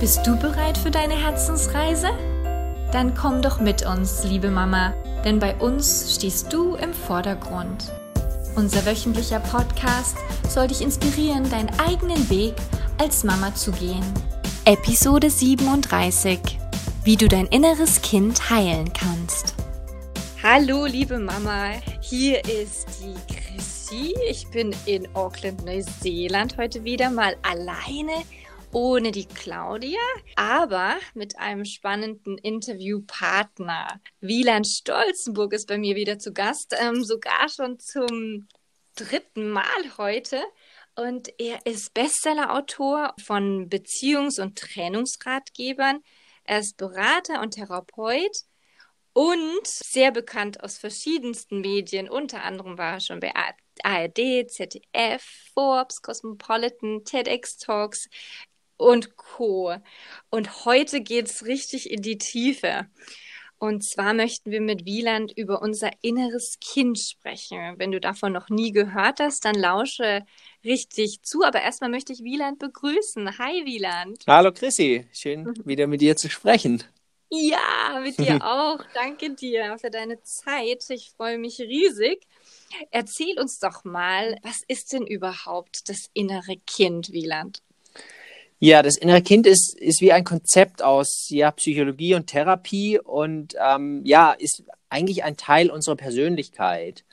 Bist du bereit für deine Herzensreise? Dann komm doch mit uns, liebe Mama, denn bei uns stehst du im Vordergrund. Unser wöchentlicher Podcast soll dich inspirieren, deinen eigenen Weg als Mama zu gehen. Episode 37. Wie du dein inneres Kind heilen kannst. Hallo, liebe Mama. Hier ist die Chrissy. Ich bin in Auckland, Neuseeland heute wieder mal alleine ohne die Claudia, aber mit einem spannenden Interviewpartner. Wieland Stolzenburg ist bei mir wieder zu Gast, ähm, sogar schon zum dritten Mal heute. Und er ist Bestsellerautor von Beziehungs- und Trennungsratgebern. Er ist Berater und Therapeut und sehr bekannt aus verschiedensten Medien. Unter anderem war er schon bei ARD, ZDF, Forbes, Cosmopolitan, TEDx Talks, und Co. Und heute geht es richtig in die Tiefe. Und zwar möchten wir mit Wieland über unser inneres Kind sprechen. Wenn du davon noch nie gehört hast, dann lausche richtig zu. Aber erstmal möchte ich Wieland begrüßen. Hi Wieland. Hallo Chrissy, schön wieder mit dir zu sprechen. Ja, mit dir auch. Danke dir für deine Zeit. Ich freue mich riesig. Erzähl uns doch mal, was ist denn überhaupt das innere Kind, Wieland? Ja, das innere Kind ist, ist wie ein Konzept aus ja, Psychologie und Therapie und ähm, ja, ist eigentlich ein Teil unserer Persönlichkeit.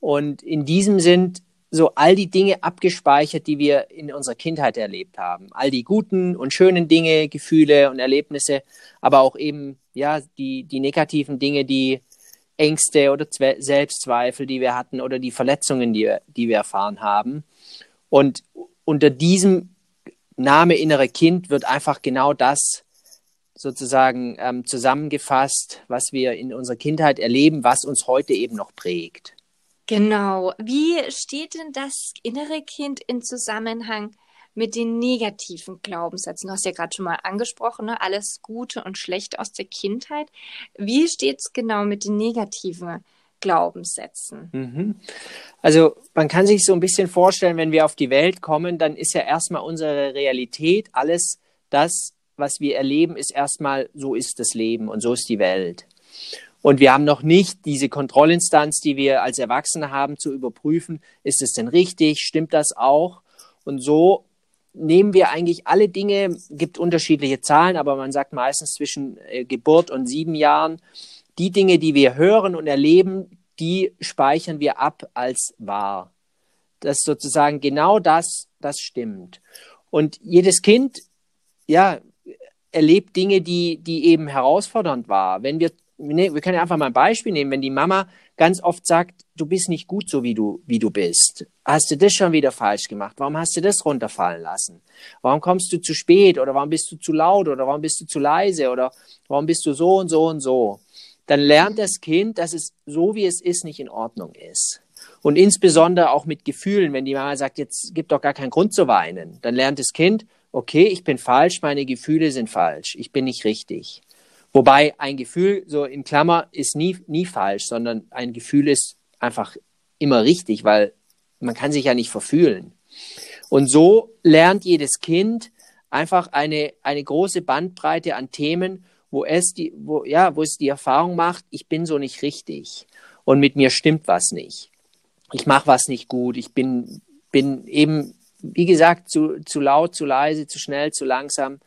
Und in diesem sind so all die Dinge abgespeichert, die wir in unserer Kindheit erlebt haben. All die guten und schönen Dinge, Gefühle und Erlebnisse, aber auch eben ja die, die negativen Dinge, die Ängste oder Zwe Selbstzweifel, die wir hatten oder die Verletzungen, die wir, die wir erfahren haben. Und unter diesem Name innere Kind wird einfach genau das sozusagen ähm, zusammengefasst, was wir in unserer Kindheit erleben, was uns heute eben noch prägt. Genau. Wie steht denn das innere Kind in Zusammenhang mit den negativen Glaubenssätzen? Du hast ja gerade schon mal angesprochen, ne? alles Gute und Schlechte aus der Kindheit. Wie steht es genau mit den negativen Glaubenssätzen? Mhm. Also man kann sich so ein bisschen vorstellen, wenn wir auf die Welt kommen, dann ist ja erstmal unsere Realität, alles das, was wir erleben, ist erstmal, so ist das Leben und so ist die Welt. Und wir haben noch nicht diese Kontrollinstanz, die wir als Erwachsene haben, zu überprüfen, ist es denn richtig, stimmt das auch? Und so nehmen wir eigentlich alle Dinge, gibt unterschiedliche Zahlen, aber man sagt meistens zwischen äh, Geburt und sieben Jahren, die Dinge, die wir hören und erleben, die speichern wir ab als wahr. Das sozusagen genau das, das stimmt. Und jedes Kind, ja, erlebt Dinge, die, die eben herausfordernd war. Wenn wir, ne, wir können ja einfach mal ein Beispiel nehmen, wenn die Mama ganz oft sagt, du bist nicht gut so, wie du, wie du bist. Hast du das schon wieder falsch gemacht? Warum hast du das runterfallen lassen? Warum kommst du zu spät? Oder warum bist du zu laut? Oder warum bist du zu leise? Oder warum bist du so und so und so? Dann lernt das Kind, dass es so, wie es ist, nicht in Ordnung ist. Und insbesondere auch mit Gefühlen, wenn die Mama sagt, jetzt gibt doch gar keinen Grund zu weinen, dann lernt das Kind, okay, ich bin falsch, meine Gefühle sind falsch, ich bin nicht richtig. Wobei ein Gefühl, so in Klammer, ist nie, nie falsch, sondern ein Gefühl ist einfach immer richtig, weil man kann sich ja nicht verfühlen. Und so lernt jedes Kind einfach eine, eine große Bandbreite an Themen wo es die, wo, ja, wo es die Erfahrung macht, ich bin so nicht richtig und mit mir stimmt was nicht. Ich mache was nicht gut, ich bin, bin eben, wie gesagt, zu, zu laut, zu leise, zu schnell, zu langsam.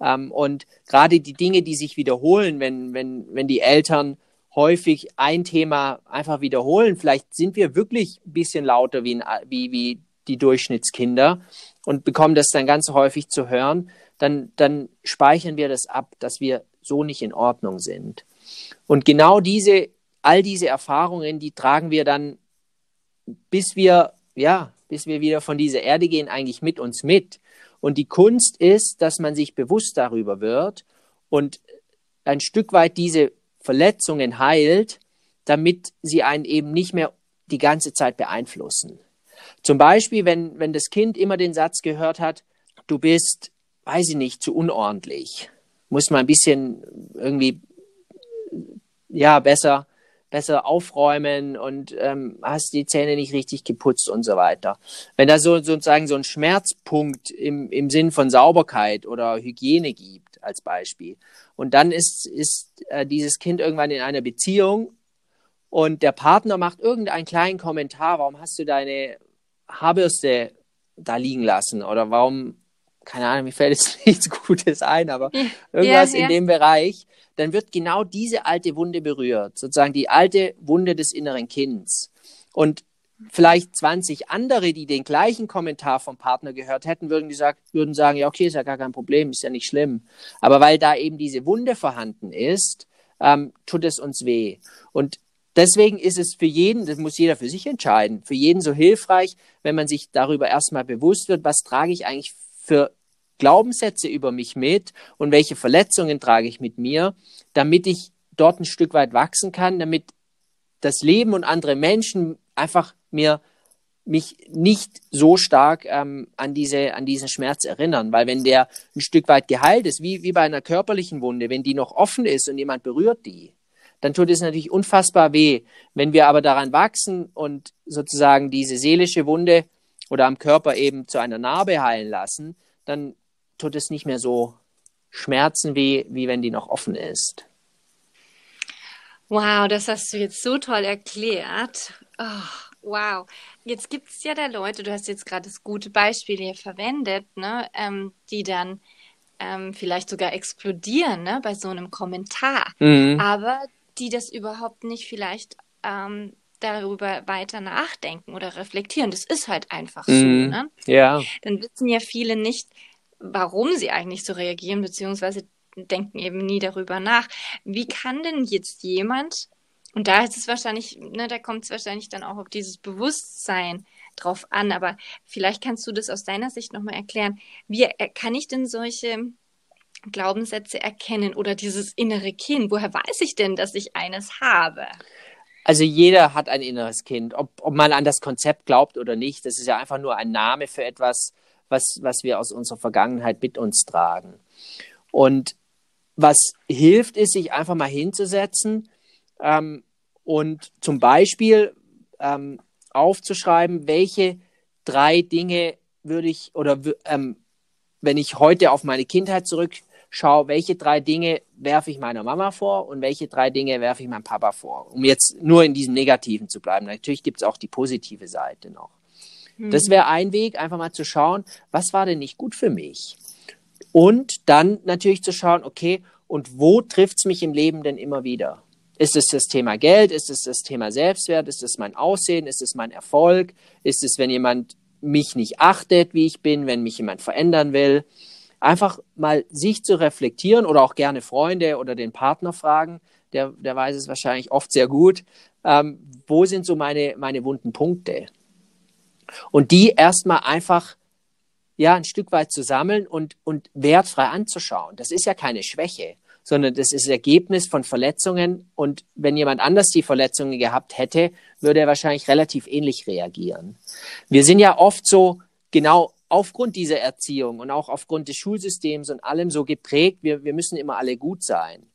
Ähm, und gerade die Dinge, die sich wiederholen, wenn, wenn, wenn die Eltern häufig ein Thema einfach wiederholen, vielleicht sind wir wirklich ein bisschen lauter wie, wie, wie die Durchschnittskinder und bekommen das dann ganz häufig zu hören, dann, dann speichern wir das ab, dass wir so nicht in Ordnung sind. Und genau diese, all diese Erfahrungen, die tragen wir dann, bis wir, ja, bis wir wieder von dieser Erde gehen, eigentlich mit uns mit. Und die Kunst ist, dass man sich bewusst darüber wird und ein Stück weit diese Verletzungen heilt, damit sie einen eben nicht mehr die ganze Zeit beeinflussen. Zum Beispiel, wenn, wenn das Kind immer den Satz gehört hat, du bist, weiß ich nicht, zu unordentlich muss man ein bisschen irgendwie ja besser besser aufräumen und ähm, hast die Zähne nicht richtig geputzt und so weiter. Wenn da so sozusagen so ein Schmerzpunkt im, im Sinn von Sauberkeit oder Hygiene gibt, als Beispiel. Und dann ist, ist äh, dieses Kind irgendwann in einer Beziehung und der Partner macht irgendeinen kleinen Kommentar, warum hast du deine Haarbürste da liegen lassen oder warum, keine Ahnung, mir fällt jetzt nichts Gutes ein, aber irgendwas ja, ja. in dem Bereich, dann wird genau diese alte Wunde berührt, sozusagen die alte Wunde des inneren Kindes. Und vielleicht 20 andere, die den gleichen Kommentar vom Partner gehört hätten, würden, gesagt, würden sagen, ja, okay, ist ja gar kein Problem, ist ja nicht schlimm. Aber weil da eben diese Wunde vorhanden ist, ähm, tut es uns weh. Und deswegen ist es für jeden, das muss jeder für sich entscheiden, für jeden so hilfreich, wenn man sich darüber erstmal bewusst wird, was trage ich eigentlich für Glaubenssätze über mich mit und welche Verletzungen trage ich mit mir, damit ich dort ein Stück weit wachsen kann, damit das Leben und andere Menschen einfach mir mich nicht so stark ähm, an, diese, an diesen Schmerz erinnern. Weil wenn der ein Stück weit geheilt ist, wie, wie bei einer körperlichen Wunde, wenn die noch offen ist und jemand berührt die, dann tut es natürlich unfassbar weh. Wenn wir aber daran wachsen und sozusagen diese seelische Wunde oder am Körper eben zu einer Narbe heilen lassen, dann tut es nicht mehr so schmerzen weh, wie wenn die noch offen ist. Wow, das hast du jetzt so toll erklärt. Oh, wow. Jetzt gibt es ja da Leute, du hast jetzt gerade das gute Beispiel hier verwendet, ne, ähm, die dann ähm, vielleicht sogar explodieren ne, bei so einem Kommentar. Mhm. Aber die das überhaupt nicht vielleicht ähm, darüber weiter nachdenken oder reflektieren. Das ist halt einfach so. Mm, ne? Ja. Dann wissen ja viele nicht, warum sie eigentlich so reagieren, beziehungsweise denken eben nie darüber nach. Wie kann denn jetzt jemand, und da ist es wahrscheinlich, ne, da kommt es wahrscheinlich dann auch auf dieses Bewusstsein drauf an, aber vielleicht kannst du das aus deiner Sicht nochmal erklären. Wie kann ich denn solche Glaubenssätze erkennen oder dieses innere Kind? Woher weiß ich denn, dass ich eines habe? Also jeder hat ein inneres Kind, ob, ob man an das Konzept glaubt oder nicht. Das ist ja einfach nur ein Name für etwas, was, was wir aus unserer Vergangenheit mit uns tragen. Und was hilft, ist, sich einfach mal hinzusetzen ähm, und zum Beispiel ähm, aufzuschreiben, welche drei Dinge würde ich oder ähm, wenn ich heute auf meine Kindheit zurückschaue, welche drei Dinge werfe ich meiner Mama vor und welche drei Dinge werfe ich meinem Papa vor, um jetzt nur in diesem Negativen zu bleiben. Natürlich gibt es auch die positive Seite noch. Mhm. Das wäre ein Weg, einfach mal zu schauen, was war denn nicht gut für mich? Und dann natürlich zu schauen, okay, und wo trifft es mich im Leben denn immer wieder? Ist es das Thema Geld? Ist es das Thema Selbstwert? Ist es mein Aussehen? Ist es mein Erfolg? Ist es, wenn jemand mich nicht achtet, wie ich bin, wenn mich jemand verändern will? Einfach mal sich zu reflektieren oder auch gerne Freunde oder den Partner fragen, der, der weiß es wahrscheinlich oft sehr gut. Ähm, wo sind so meine, meine wunden Punkte? Und die erstmal einfach ja ein Stück weit zu sammeln und, und wertfrei anzuschauen. Das ist ja keine Schwäche, sondern das ist Ergebnis von Verletzungen. Und wenn jemand anders die Verletzungen gehabt hätte, würde er wahrscheinlich relativ ähnlich reagieren. Wir sind ja oft so genau aufgrund dieser Erziehung und auch aufgrund des Schulsystems und allem so geprägt, wir, wir müssen immer alle gut sein.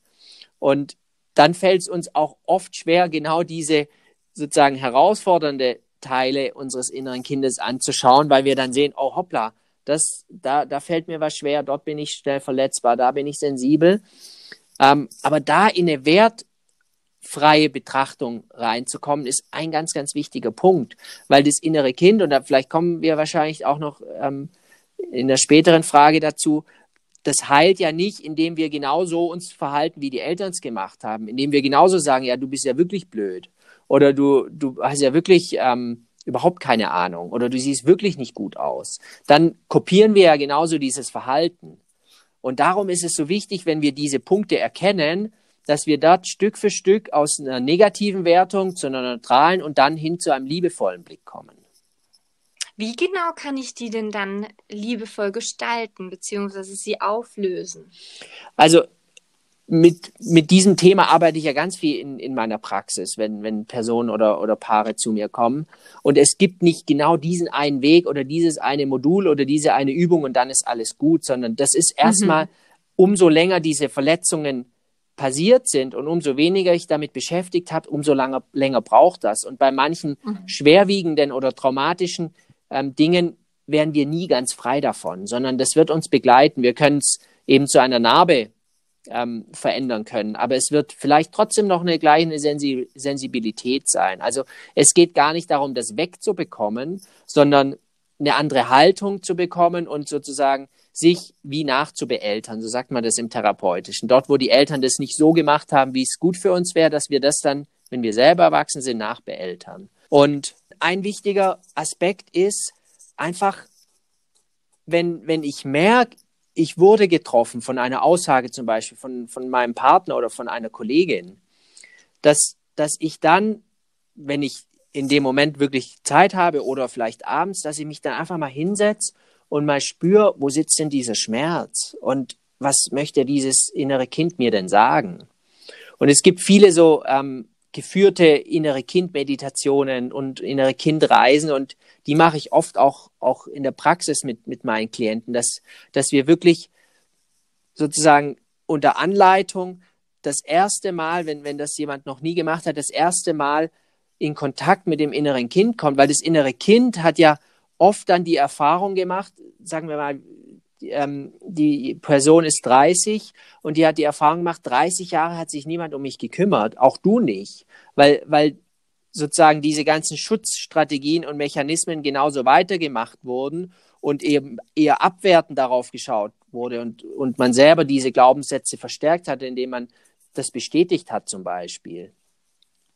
Und dann fällt es uns auch oft schwer, genau diese sozusagen herausfordernde Teile unseres inneren Kindes anzuschauen, weil wir dann sehen, oh hoppla, das, da, da fällt mir was schwer, dort bin ich schnell verletzbar, da bin ich sensibel. Ähm, aber da in eine wertfreie Betrachtung reinzukommen, ist ein ganz, ganz wichtiger Punkt, weil das innere Kind, und da vielleicht kommen wir wahrscheinlich auch noch ähm, in der späteren Frage dazu, das heilt ja nicht, indem wir genauso uns verhalten, wie die Eltern es gemacht haben, indem wir genauso sagen, ja, du bist ja wirklich blöd. Oder du, du hast ja wirklich ähm, überhaupt keine Ahnung. Oder du siehst wirklich nicht gut aus, dann kopieren wir ja genauso dieses Verhalten. Und darum ist es so wichtig, wenn wir diese Punkte erkennen, dass wir dort Stück für Stück aus einer negativen Wertung zu einer neutralen und dann hin zu einem liebevollen Blick kommen. Wie genau kann ich die denn dann liebevoll gestalten bzw. sie auflösen? Also mit, mit diesem Thema arbeite ich ja ganz viel in, in meiner Praxis, wenn, wenn Personen oder, oder Paare zu mir kommen. Und es gibt nicht genau diesen einen Weg oder dieses eine Modul oder diese eine Übung und dann ist alles gut, sondern das ist erstmal, mhm. umso länger diese Verletzungen passiert sind und umso weniger ich damit beschäftigt habe, umso langer, länger braucht das. Und bei manchen mhm. schwerwiegenden oder traumatischen ähm, Dingen werden wir nie ganz frei davon, sondern das wird uns begleiten. Wir können es eben zu einer Narbe ähm, verändern können, aber es wird vielleicht trotzdem noch eine gleiche Sensi Sensibilität sein. Also es geht gar nicht darum, das wegzubekommen, sondern eine andere Haltung zu bekommen und sozusagen sich wie nachzubeeltern, so sagt man das im Therapeutischen. Dort, wo die Eltern das nicht so gemacht haben, wie es gut für uns wäre, dass wir das dann, wenn wir selber erwachsen sind, nachbeeltern. Und ein wichtiger Aspekt ist einfach, wenn, wenn ich merke, ich wurde getroffen von einer Aussage zum Beispiel von, von meinem Partner oder von einer Kollegin, dass, dass ich dann, wenn ich in dem Moment wirklich Zeit habe oder vielleicht abends, dass ich mich dann einfach mal hinsetze und mal spüre, wo sitzt denn dieser Schmerz und was möchte dieses innere Kind mir denn sagen? Und es gibt viele so ähm, geführte innere Kind-Meditationen und innere Kindreisen und die mache ich oft auch, auch in der Praxis mit, mit meinen Klienten, dass, dass wir wirklich sozusagen unter Anleitung das erste Mal, wenn, wenn das jemand noch nie gemacht hat, das erste Mal in Kontakt mit dem inneren Kind kommt, weil das innere Kind hat ja oft dann die Erfahrung gemacht, sagen wir mal, ähm, die Person ist 30 und die hat die Erfahrung gemacht, 30 Jahre hat sich niemand um mich gekümmert, auch du nicht, weil, weil sozusagen diese ganzen Schutzstrategien und Mechanismen genauso weitergemacht wurden und eben eher abwertend darauf geschaut wurde und, und man selber diese Glaubenssätze verstärkt hatte, indem man das bestätigt hat zum Beispiel.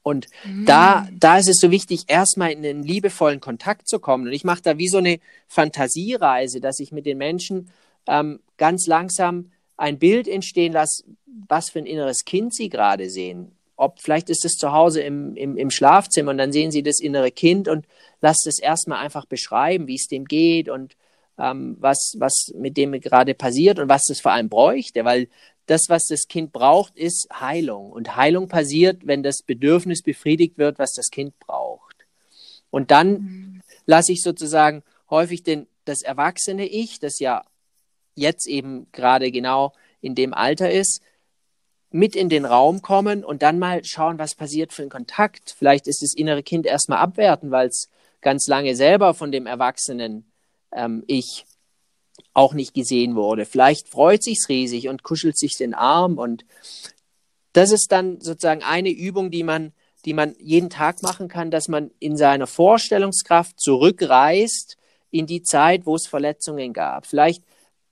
Und mhm. da, da ist es so wichtig, erstmal in einen liebevollen Kontakt zu kommen. Und ich mache da wie so eine Fantasiereise, dass ich mit den Menschen ähm, ganz langsam ein Bild entstehen lasse, was für ein inneres Kind sie gerade sehen. Ob vielleicht ist es zu Hause im, im, im Schlafzimmer und dann sehen sie das innere Kind und lasst es erstmal einfach beschreiben, wie es dem geht und ähm, was, was mit dem gerade passiert und was es vor allem bräuchte, weil das, was das Kind braucht, ist Heilung. Und Heilung passiert, wenn das Bedürfnis befriedigt wird, was das Kind braucht. Und dann mhm. lasse ich sozusagen häufig den, das erwachsene Ich, das ja jetzt eben gerade genau in dem Alter ist, mit in den Raum kommen und dann mal schauen, was passiert für ein Kontakt. Vielleicht ist das innere Kind erstmal abwerten, weil es ganz lange selber von dem erwachsenen ähm, Ich auch nicht gesehen wurde. Vielleicht freut sich's riesig und kuschelt sich den Arm und das ist dann sozusagen eine Übung, die man, die man jeden Tag machen kann, dass man in seiner Vorstellungskraft zurückreist in die Zeit, wo es Verletzungen gab. Vielleicht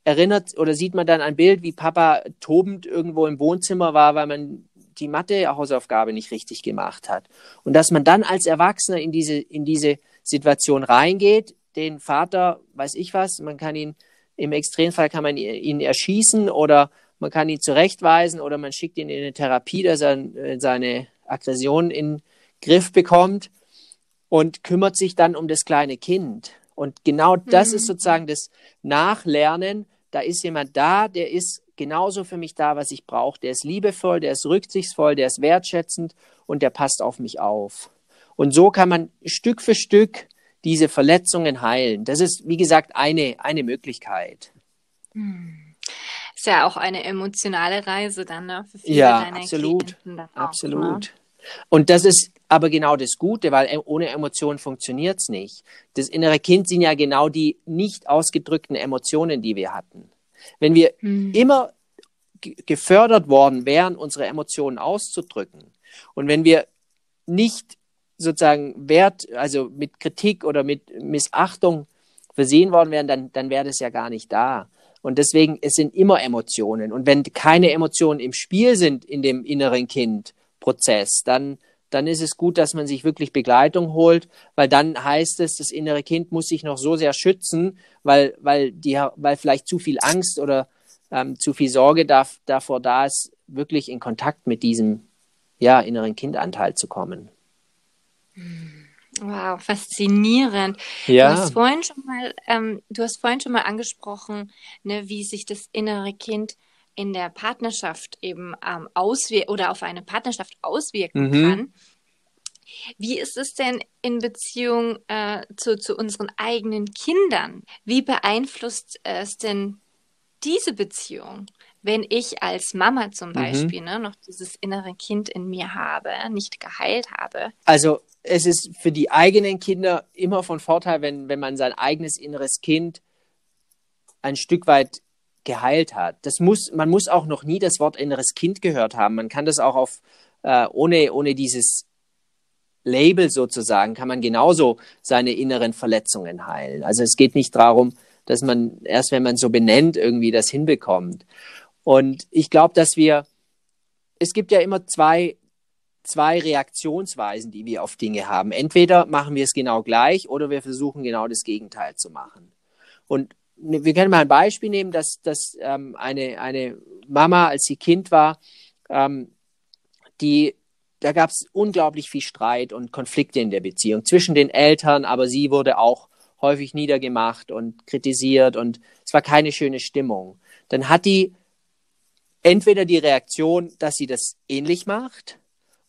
erinnert oder sieht man dann ein Bild, wie Papa tobend irgendwo im Wohnzimmer war, weil man die Mathe-Hausaufgabe nicht richtig gemacht hat. Und dass man dann als Erwachsener in diese, in diese Situation reingeht, den Vater, weiß ich was, man kann ihn im Extremfall kann man ihn erschießen oder man kann ihn zurechtweisen oder man schickt ihn in eine Therapie, dass er äh, seine Aggression in den Griff bekommt und kümmert sich dann um das kleine Kind. Und genau das mhm. ist sozusagen das Nachlernen. Da ist jemand da, der ist genauso für mich da, was ich brauche. Der ist liebevoll, der ist rücksichtsvoll, der ist wertschätzend und der passt auf mich auf. Und so kann man Stück für Stück diese Verletzungen heilen. Das ist, wie gesagt, eine, eine Möglichkeit. Hm. Ist ja auch eine emotionale Reise dann, ne? Für viele ja, absolut. Auch, absolut. Ne? Und das ist aber genau das Gute, weil e, ohne Emotionen funktioniert es nicht. Das innere Kind sind ja genau die nicht ausgedrückten Emotionen, die wir hatten. Wenn wir hm. immer gefördert worden wären, unsere Emotionen auszudrücken und wenn wir nicht sozusagen Wert, also mit Kritik oder mit Missachtung versehen worden wären, dann, dann wäre das ja gar nicht da. Und deswegen, es sind immer Emotionen. Und wenn keine Emotionen im Spiel sind in dem inneren Kind-Prozess, dann, dann ist es gut, dass man sich wirklich Begleitung holt, weil dann heißt es, das innere Kind muss sich noch so sehr schützen, weil, weil, die, weil vielleicht zu viel Angst oder ähm, zu viel Sorge da, davor da ist, wirklich in Kontakt mit diesem ja, inneren Kindanteil zu kommen. Wow, faszinierend. Ja. Du hast vorhin schon mal, ähm, du hast vorhin schon mal angesprochen, ne, wie sich das innere Kind in der Partnerschaft eben ähm, auswirkt oder auf eine Partnerschaft auswirken mhm. kann. Wie ist es denn in Beziehung äh, zu, zu unseren eigenen Kindern? Wie beeinflusst es denn diese Beziehung? Wenn ich als Mama zum Mhm. Beispiel ne, noch dieses innere Kind in mir habe, nicht geheilt habe. Also es ist für die eigenen Kinder immer von Vorteil, wenn, wenn man sein eigenes inneres Kind ein Stück weit geheilt hat. Das muss, man muss auch noch nie das Wort inneres Kind gehört haben. Man kann das auch auf, äh, ohne, ohne dieses Label sozusagen, kann man genauso seine inneren Verletzungen heilen. Also es geht nicht darum, dass man erst, wenn man so benennt, irgendwie das hinbekommt. Und ich glaube, dass wir, es gibt ja immer zwei, zwei Reaktionsweisen, die wir auf Dinge haben. Entweder machen wir es genau gleich oder wir versuchen genau das Gegenteil zu machen. Und ne, wir können mal ein Beispiel nehmen, dass, dass ähm, eine, eine Mama, als sie Kind war, ähm, die, da gab es unglaublich viel Streit und Konflikte in der Beziehung zwischen den Eltern, aber sie wurde auch häufig niedergemacht und kritisiert und es war keine schöne Stimmung. Dann hat die entweder die Reaktion, dass sie das ähnlich macht,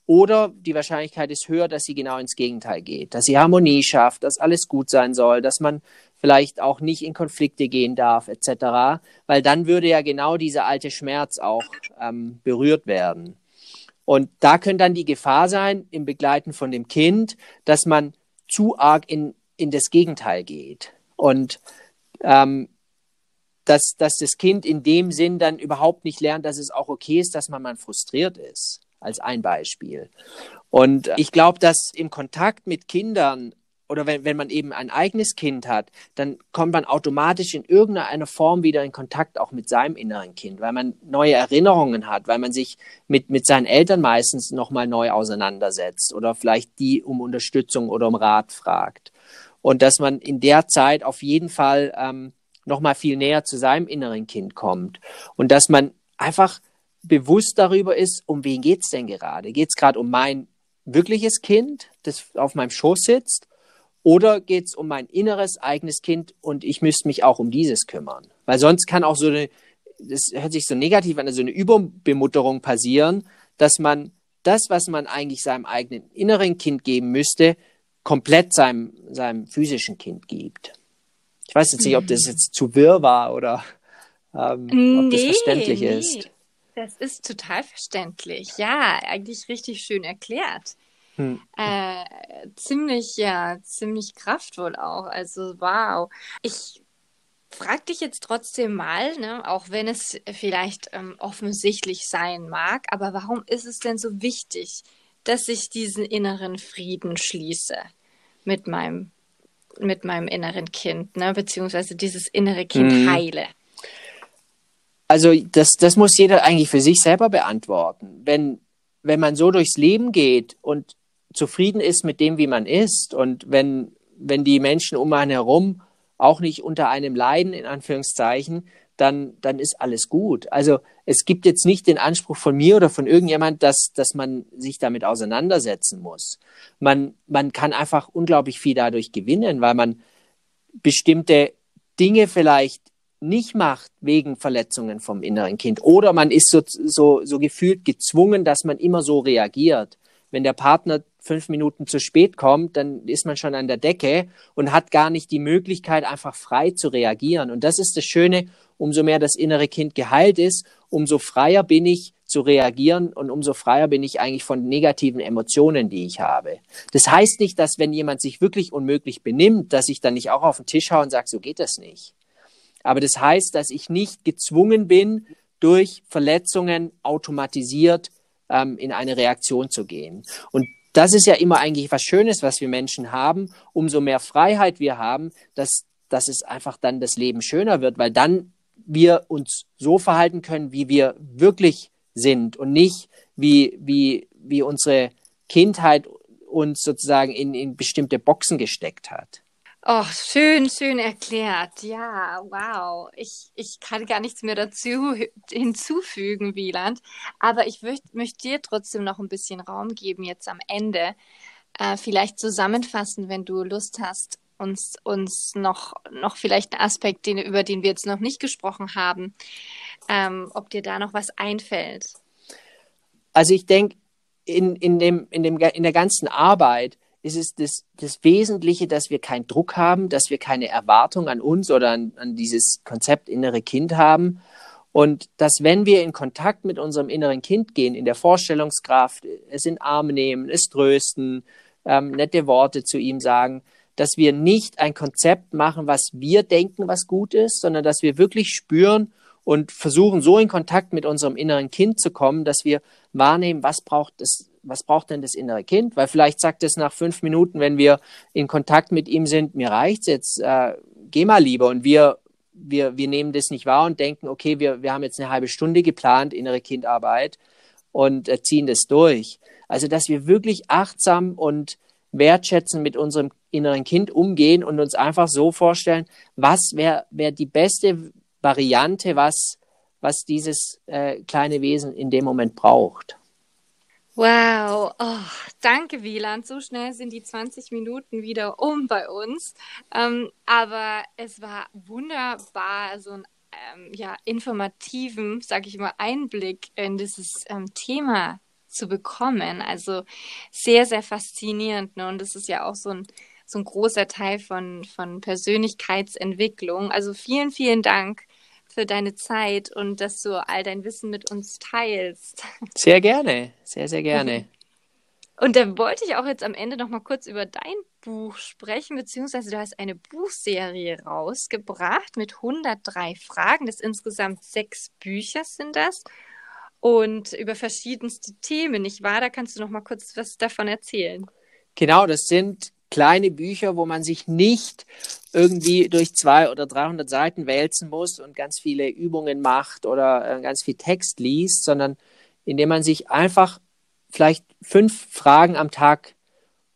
oder die Wahrscheinlichkeit ist höher, dass sie genau ins Gegenteil geht, dass sie Harmonie schafft, dass alles gut sein soll, dass man vielleicht auch nicht in Konflikte gehen darf, etc., weil dann würde ja genau dieser alte Schmerz auch ähm, berührt werden. Und da könnte dann die Gefahr sein, im Begleiten von dem Kind, dass man zu arg in, in das Gegenteil geht. Und ähm, dass, dass das Kind in dem Sinn dann überhaupt nicht lernt, dass es auch okay ist, dass man mal frustriert ist, als ein Beispiel. Und ich glaube, dass im Kontakt mit Kindern oder wenn, wenn man eben ein eigenes Kind hat, dann kommt man automatisch in irgendeiner Form wieder in Kontakt auch mit seinem inneren Kind, weil man neue Erinnerungen hat, weil man sich mit, mit seinen Eltern meistens nochmal neu auseinandersetzt oder vielleicht die um Unterstützung oder um Rat fragt. Und dass man in der Zeit auf jeden Fall ähm, nochmal viel näher zu seinem inneren Kind kommt. Und dass man einfach bewusst darüber ist, um wen geht's denn gerade? Geht's gerade um mein wirkliches Kind, das auf meinem Schoß sitzt? Oder geht's um mein inneres eigenes Kind und ich müsste mich auch um dieses kümmern? Weil sonst kann auch so eine, das hört sich so negativ an, so eine Überbemutterung passieren, dass man das, was man eigentlich seinem eigenen inneren Kind geben müsste, komplett seinem, seinem physischen Kind gibt. Ich weiß jetzt nicht, ob das jetzt zu wirr war oder ähm, ob das verständlich nee. ist. Das ist total verständlich. Ja, eigentlich richtig schön erklärt. Hm. Äh, ziemlich, ja, ziemlich kraftvoll auch. Also, wow. Ich frag dich jetzt trotzdem mal, ne, auch wenn es vielleicht ähm, offensichtlich sein mag, aber warum ist es denn so wichtig, dass ich diesen inneren Frieden schließe mit meinem, mit meinem inneren Kind, ne, beziehungsweise dieses innere Kind Mhm. heile? Also das, das muss jeder eigentlich für sich selber beantworten. Wenn, wenn man so durchs Leben geht und zufrieden ist mit dem, wie man ist und wenn, wenn die Menschen um einen herum auch nicht unter einem leiden, in Anführungszeichen, dann, dann ist alles gut. Also es gibt jetzt nicht den Anspruch von mir oder von irgendjemand, dass, dass man sich damit auseinandersetzen muss. Man, man kann einfach unglaublich viel dadurch gewinnen, weil man bestimmte Dinge vielleicht nicht macht wegen Verletzungen vom inneren Kind. Oder man ist so, so, so gefühlt gezwungen, dass man immer so reagiert. Wenn der Partner fünf Minuten zu spät kommt, dann ist man schon an der Decke und hat gar nicht die Möglichkeit, einfach frei zu reagieren. Und das ist das Schöne, umso mehr das innere Kind geheilt ist, umso freier bin ich zu reagieren und umso freier bin ich eigentlich von negativen Emotionen, die ich habe. Das heißt nicht, dass wenn jemand sich wirklich unmöglich benimmt, dass ich dann nicht auch auf den Tisch haue und sage, so geht das nicht. Aber das heißt, dass ich nicht gezwungen bin, durch Verletzungen automatisiert ähm, in eine Reaktion zu gehen. Und das ist ja immer eigentlich was Schönes, was wir Menschen haben. Umso mehr Freiheit wir haben, dass, dass es einfach dann das Leben schöner wird, weil dann wir uns so verhalten können, wie wir wirklich sind und nicht wie, wie, wie unsere Kindheit uns sozusagen in, in bestimmte Boxen gesteckt hat. Oh, schön, schön erklärt. Ja, wow. Ich, ich kann gar nichts mehr dazu hinzufügen, Wieland. Aber ich möcht, möchte dir trotzdem noch ein bisschen Raum geben jetzt am Ende. Äh, vielleicht zusammenfassen, wenn du Lust hast, uns, uns noch, noch vielleicht einen Aspekt, den, über den wir jetzt noch nicht gesprochen haben, ähm, ob dir da noch was einfällt. Also ich denke, in, in, dem, in, dem, in der ganzen Arbeit ist es das, das Wesentliche, dass wir keinen Druck haben, dass wir keine Erwartung an uns oder an, an dieses Konzept innere Kind haben. Und dass wenn wir in Kontakt mit unserem inneren Kind gehen, in der Vorstellungskraft, es in Arme nehmen, es trösten, ähm, nette Worte zu ihm sagen, dass wir nicht ein Konzept machen, was wir denken, was gut ist, sondern dass wir wirklich spüren und versuchen, so in Kontakt mit unserem inneren Kind zu kommen, dass wir wahrnehmen, was braucht das, was braucht denn das innere Kind? Weil vielleicht sagt es nach fünf Minuten, wenn wir in Kontakt mit ihm sind, mir reicht's jetzt, äh, geh mal lieber. Und wir wir, wir nehmen das nicht wahr und denken, okay, wir, wir haben jetzt eine halbe Stunde geplant, innere Kindarbeit und äh, ziehen das durch. Also, dass wir wirklich achtsam und wertschätzen mit unserem inneren Kind umgehen und uns einfach so vorstellen, was wäre wär die beste Variante, was, was dieses äh, kleine Wesen in dem Moment braucht. Wow, oh, danke Wieland. So schnell sind die 20 Minuten wieder um bei uns. Ähm, aber es war wunderbar, so einen ähm, ja, informativen, sage ich mal, Einblick in dieses ähm, Thema zu bekommen. Also sehr, sehr faszinierend. Ne? Und das ist ja auch so ein, so ein großer Teil von, von Persönlichkeitsentwicklung. Also vielen, vielen Dank für deine Zeit und dass du all dein Wissen mit uns teilst. Sehr gerne, sehr, sehr gerne. Und da wollte ich auch jetzt am Ende noch mal kurz über dein Buch sprechen, beziehungsweise du hast eine Buchserie rausgebracht mit 103 Fragen. Das insgesamt sechs Bücher sind das und über verschiedenste Themen, nicht wahr? Da kannst du noch mal kurz was davon erzählen. Genau, das sind kleine Bücher, wo man sich nicht irgendwie durch zwei oder 300 Seiten wälzen muss und ganz viele Übungen macht oder äh, ganz viel Text liest, sondern indem man sich einfach vielleicht fünf Fragen am Tag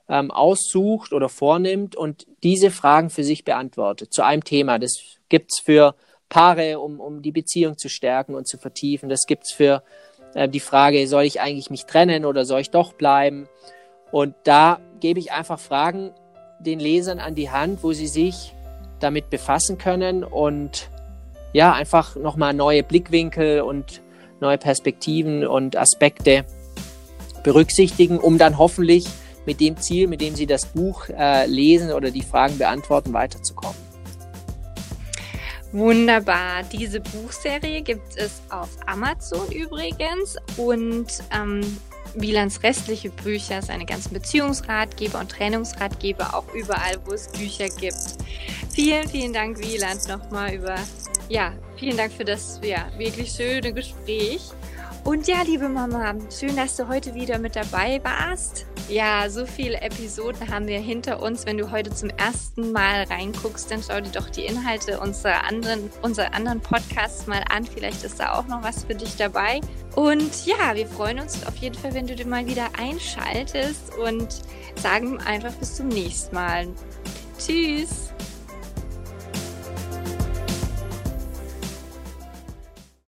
ähm, aussucht oder vornimmt und diese Fragen für sich beantwortet zu einem Thema. Das gibt es für Paare, um, um die Beziehung zu stärken und zu vertiefen. Das gibt es für äh, die Frage, soll ich eigentlich mich trennen oder soll ich doch bleiben? Und da gebe ich einfach Fragen den Lesern an die Hand, wo sie sich damit befassen können und ja, einfach nochmal neue Blickwinkel und neue Perspektiven und Aspekte berücksichtigen, um dann hoffentlich mit dem Ziel, mit dem Sie das Buch äh, lesen oder die Fragen beantworten, weiterzukommen. Wunderbar. Diese Buchserie gibt es auf Amazon übrigens und ähm, Wielands restliche Bücher, seine ganzen Beziehungsratgeber und Trennungsratgeber, auch überall, wo es Bücher gibt. Vielen, vielen Dank, Wieland, nochmal über, ja, vielen Dank für das ja, wirklich schöne Gespräch. Und ja, liebe Mama, schön, dass du heute wieder mit dabei warst. Ja, so viele Episoden haben wir hinter uns. Wenn du heute zum ersten Mal reinguckst, dann schau dir doch die Inhalte unserer anderen, unserer anderen Podcasts mal an. Vielleicht ist da auch noch was für dich dabei. Und ja, wir freuen uns auf jeden Fall, wenn du dir mal wieder einschaltest und sagen einfach bis zum nächsten Mal. Tschüss!